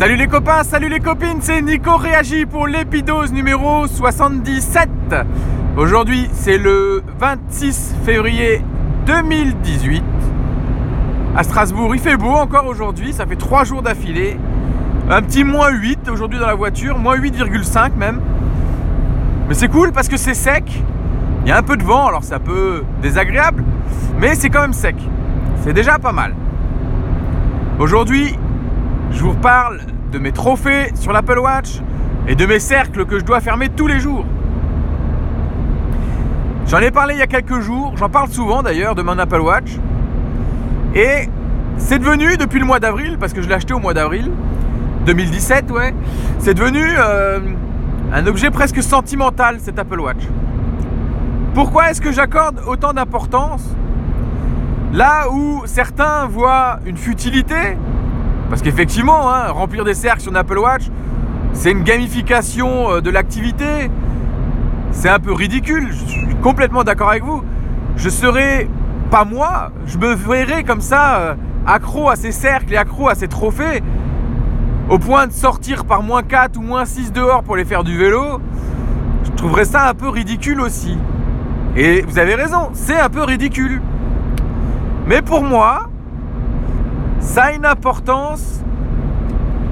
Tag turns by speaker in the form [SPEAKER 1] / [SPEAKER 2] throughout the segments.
[SPEAKER 1] Salut les copains, salut les copines, c'est Nico Réagi pour l'épidose numéro 77. Aujourd'hui, c'est le 26 février 2018. À Strasbourg, il fait beau encore aujourd'hui, ça fait 3 jours d'affilée. Un petit moins 8 aujourd'hui dans la voiture, moins 8,5 même. Mais c'est cool parce que c'est sec. Il y a un peu de vent, alors c'est un peu désagréable, mais c'est quand même sec. C'est déjà pas mal. Aujourd'hui, je vous reparle de mes trophées sur l'Apple Watch et de mes cercles que je dois fermer tous les jours. J'en ai parlé il y a quelques jours, j'en parle souvent d'ailleurs de mon Apple Watch. Et c'est devenu depuis le mois d'avril, parce que je l'ai acheté au mois d'avril 2017, ouais, c'est devenu euh, un objet presque sentimental cet Apple Watch. Pourquoi est-ce que j'accorde autant d'importance? Là où certains voient une futilité parce qu'effectivement, hein, remplir des cercles sur une Apple Watch, c'est une gamification euh, de l'activité. C'est un peu ridicule. Je suis complètement d'accord avec vous. Je serais pas moi, je me verrais comme ça, euh, accro à ces cercles et accro à ces trophées, au point de sortir par moins 4 ou moins 6 dehors pour les faire du vélo. Je trouverais ça un peu ridicule aussi. Et vous avez raison, c'est un peu ridicule. Mais pour moi, ça a une importance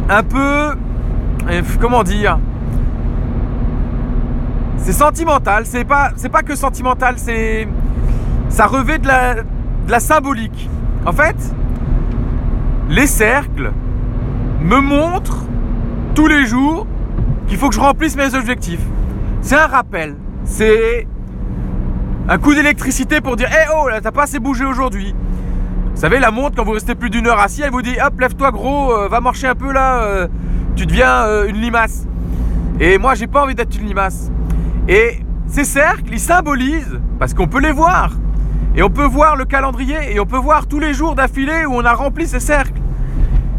[SPEAKER 1] un peu. Euh, comment dire C'est sentimental, c'est pas, que sentimental, c'est. Ça revêt de la, symbolique. En fait, les cercles me montrent tous les jours qu'il faut que je remplisse mes objectifs. C'est un rappel. C'est un coup d'électricité pour dire Eh oh, là, t'as pas assez bougé aujourd'hui. Vous savez, la montre, quand vous restez plus d'une heure assis, elle vous dit Hop, lève-toi gros, euh, va marcher un peu là, euh, tu deviens euh, une limace. Et moi, j'ai pas envie d'être une limace. Et ces cercles, ils symbolisent, parce qu'on peut les voir. Et on peut voir le calendrier, et on peut voir tous les jours d'affilée où on a rempli ces cercles.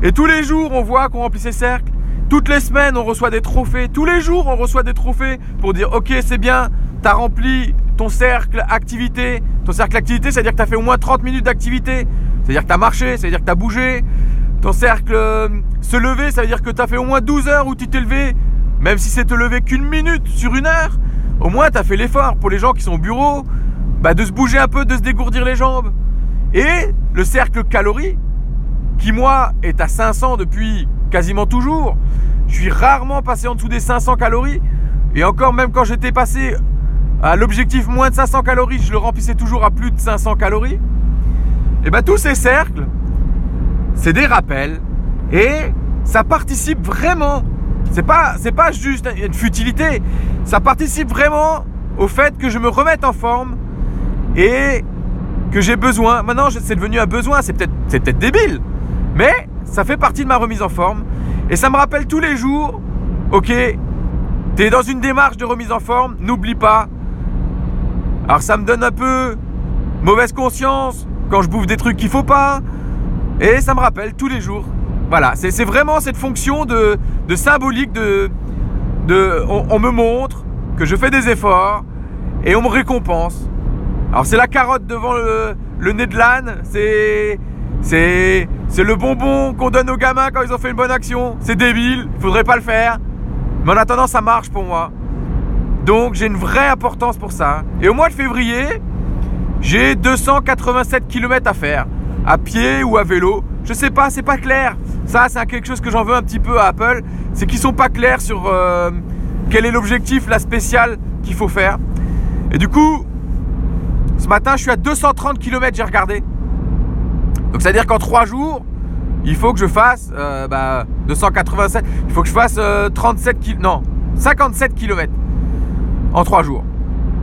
[SPEAKER 1] Et tous les jours, on voit qu'on remplit ces cercles. Toutes les semaines, on reçoit des trophées. Tous les jours, on reçoit des trophées pour dire Ok, c'est bien, t'as rempli ton cercle activité. Ton cercle activité, c'est-à-dire que tu as fait au moins 30 minutes d'activité. C'est-à-dire que tu as marché, c'est-à-dire que tu as bougé. Ton cercle euh, se lever, ça veut dire que tu as fait au moins 12 heures où tu t'es levé, même si c'est te lever qu'une minute sur une heure. Au moins, tu as fait l'effort pour les gens qui sont au bureau, bah, de se bouger un peu, de se dégourdir les jambes. Et le cercle calories, qui moi est à 500 depuis quasiment toujours. Je suis rarement passé en dessous des 500 calories. Et encore, même quand j'étais passé à l'objectif moins de 500 calories, je le remplissais toujours à plus de 500 calories. Et eh bien tous ces cercles, c'est des rappels et ça participe vraiment. C'est pas, pas juste une futilité. Ça participe vraiment au fait que je me remette en forme et que j'ai besoin. Maintenant, c'est devenu un besoin. C'est peut-être, c'est peut-être débile, mais ça fait partie de ma remise en forme et ça me rappelle tous les jours. Ok, t'es dans une démarche de remise en forme. N'oublie pas. Alors ça me donne un peu mauvaise conscience quand je bouffe des trucs qu'il faut pas. Et ça me rappelle tous les jours. Voilà, c'est vraiment cette fonction de, symbolique de. de on, me montre que je fais des efforts et on me récompense. Alors c'est la carotte devant le, nez de l'âne. C'est. C'est le bonbon qu'on donne aux gamins quand ils ont fait une bonne action. C'est débile, faudrait pas le faire. Mais en attendant, ça marche pour moi. Donc j'ai une vraie importance pour ça. Et au mois de février, j'ai 287 km à faire, à pied ou à vélo. Je sais pas, c'est pas clair. Ça, c'est quelque chose que j'en veux un petit peu à Apple. C'est qu'ils sont pas clairs sur euh, quel est l'objectif, la spéciale qu'il faut faire. Et du coup, ce matin, je suis à 230 km, j'ai regardé. Donc, c'est-à-dire qu'en 3 jours, il faut que je fasse euh, bah, 287. Il faut que je fasse 37 euh, km. Non, 57 km en 3 jours.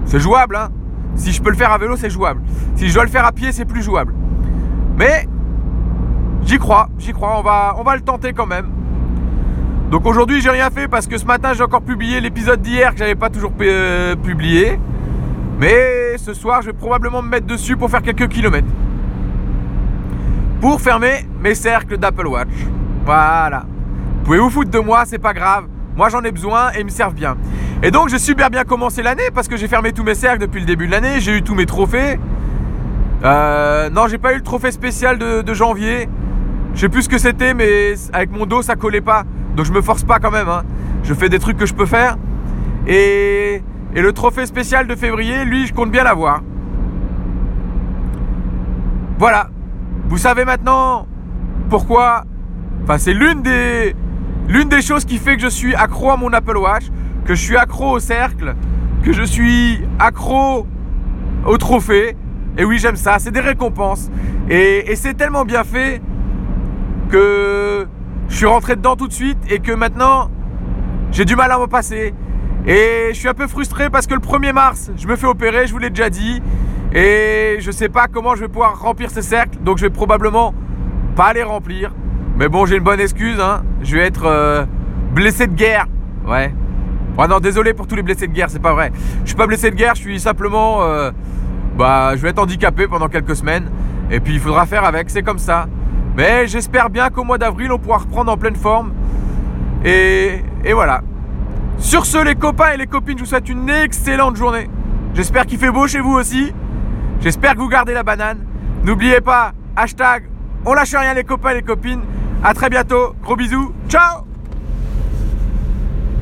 [SPEAKER 1] C'est jouable, hein si je peux le faire à vélo, c'est jouable. Si je dois le faire à pied, c'est plus jouable. Mais j'y crois, j'y crois. On va, on va le tenter quand même. Donc aujourd'hui, j'ai rien fait parce que ce matin, j'ai encore publié l'épisode d'hier que j'avais pas toujours euh, publié. Mais ce soir, je vais probablement me mettre dessus pour faire quelques kilomètres. Pour fermer mes cercles d'Apple Watch. Voilà. Vous pouvez vous foutre de moi, c'est pas grave. Moi, j'en ai besoin et ils me servent bien. Et donc j'ai super bien commencé l'année parce que j'ai fermé tous mes cercles depuis le début de l'année, j'ai eu tous mes trophées. Euh, non, j'ai pas eu le trophée spécial de, janvier. Je sais plus ce que c'était, mais avec mon dos, ça collait pas. Donc je me force pas quand même. hein. Je fais des trucs que je peux faire. Et, et le trophée spécial de février, lui, je compte bien l'avoir. Voilà. Vous savez maintenant pourquoi? Enfin, c'est l'une des, l'une des choses qui fait que je suis accro à mon Apple Watch, que je suis accro au cercle, que je suis accro au trophée. Et oui, j'aime ça. C'est des récompenses. Et, c'est tellement bien fait que je suis rentré dedans tout de suite et que maintenant j'ai du mal à me passer. Et je suis un peu frustré parce que le 1er mars, je me fais opérer, je vous l'ai déjà dit. Et je sais pas comment je vais pouvoir remplir ces cercles. Donc je vais probablement pas les remplir. Mais bon, j'ai une bonne excuse. Hein. Je vais être euh, blessé de guerre. Ouais. Ouais, non, désolé pour tous les blessés de guerre, c'est pas vrai. Je suis pas blessé de guerre, je suis simplement. euh, bah, je vais être handicapé pendant quelques semaines. Et puis il faudra faire avec, c'est comme ça. Mais j'espère bien qu'au mois d'avril, on pourra reprendre en pleine forme. Et, et voilà. Sur ce, les copains et les copines, je vous souhaite une excellente journée. J'espère qu'il fait beau chez vous aussi. J'espère que vous gardez la banane. N'oubliez pas, hashtag, on lâche rien les copains et les copines. À très bientôt. Gros bisous. Ciao